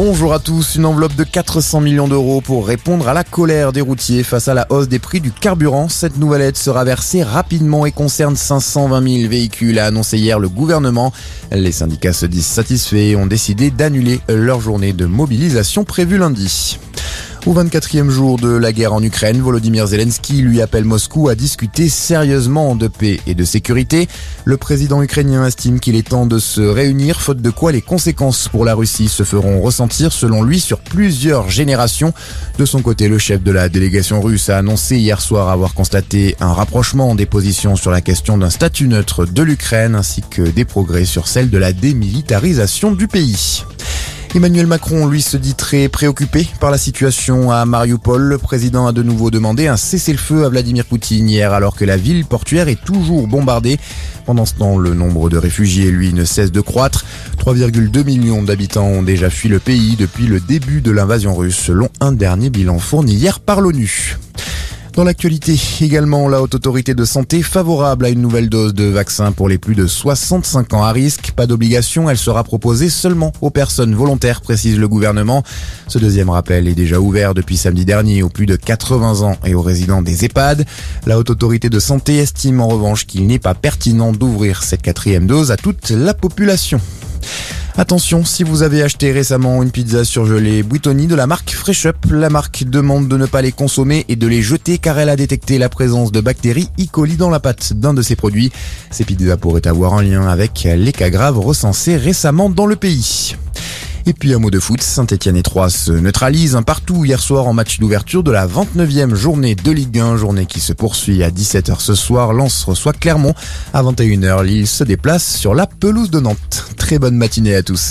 Bonjour à tous, une enveloppe de 400 millions d'euros pour répondre à la colère des routiers face à la hausse des prix du carburant. Cette nouvelle aide sera versée rapidement et concerne 520 000 véhicules, a annoncé hier le gouvernement. Les syndicats se disent satisfaits et ont décidé d'annuler leur journée de mobilisation prévue lundi. Au 24e jour de la guerre en Ukraine, Volodymyr Zelensky lui appelle Moscou à discuter sérieusement de paix et de sécurité. Le président ukrainien estime qu'il est temps de se réunir, faute de quoi les conséquences pour la Russie se feront ressentir selon lui sur plusieurs générations. De son côté, le chef de la délégation russe a annoncé hier soir avoir constaté un rapprochement des positions sur la question d'un statut neutre de l'Ukraine ainsi que des progrès sur celle de la démilitarisation du pays. Emmanuel Macron, lui, se dit très préoccupé par la situation à Mariupol. Le président a de nouveau demandé un cessez-le-feu à Vladimir Poutine hier alors que la ville portuaire est toujours bombardée. Pendant ce temps, le nombre de réfugiés, lui, ne cesse de croître. 3,2 millions d'habitants ont déjà fui le pays depuis le début de l'invasion russe, selon un dernier bilan fourni hier par l'ONU. Dans l'actualité également, la haute autorité de santé favorable à une nouvelle dose de vaccin pour les plus de 65 ans à risque. Pas d'obligation, elle sera proposée seulement aux personnes volontaires, précise le gouvernement. Ce deuxième rappel est déjà ouvert depuis samedi dernier aux plus de 80 ans et aux résidents des EHPAD. La haute autorité de santé estime en revanche qu'il n'est pas pertinent d'ouvrir cette quatrième dose à toute la population. Attention, si vous avez acheté récemment une pizza surgelée Buitoni de la marque Fresh Up, la marque demande de ne pas les consommer et de les jeter car elle a détecté la présence de bactéries E. coli dans la pâte d'un de ses produits. Ces pizzas pourraient avoir un lien avec les cas graves recensés récemment dans le pays. Et puis un mot de foot, Saint-Etienne et Troyes se neutralisent un partout hier soir en match d'ouverture de la 29e journée de Ligue 1, journée qui se poursuit à 17h ce soir. Lens reçoit Clermont. À 21h, Lille se déplace sur la pelouse de Nantes. Très bonne matinée à tous.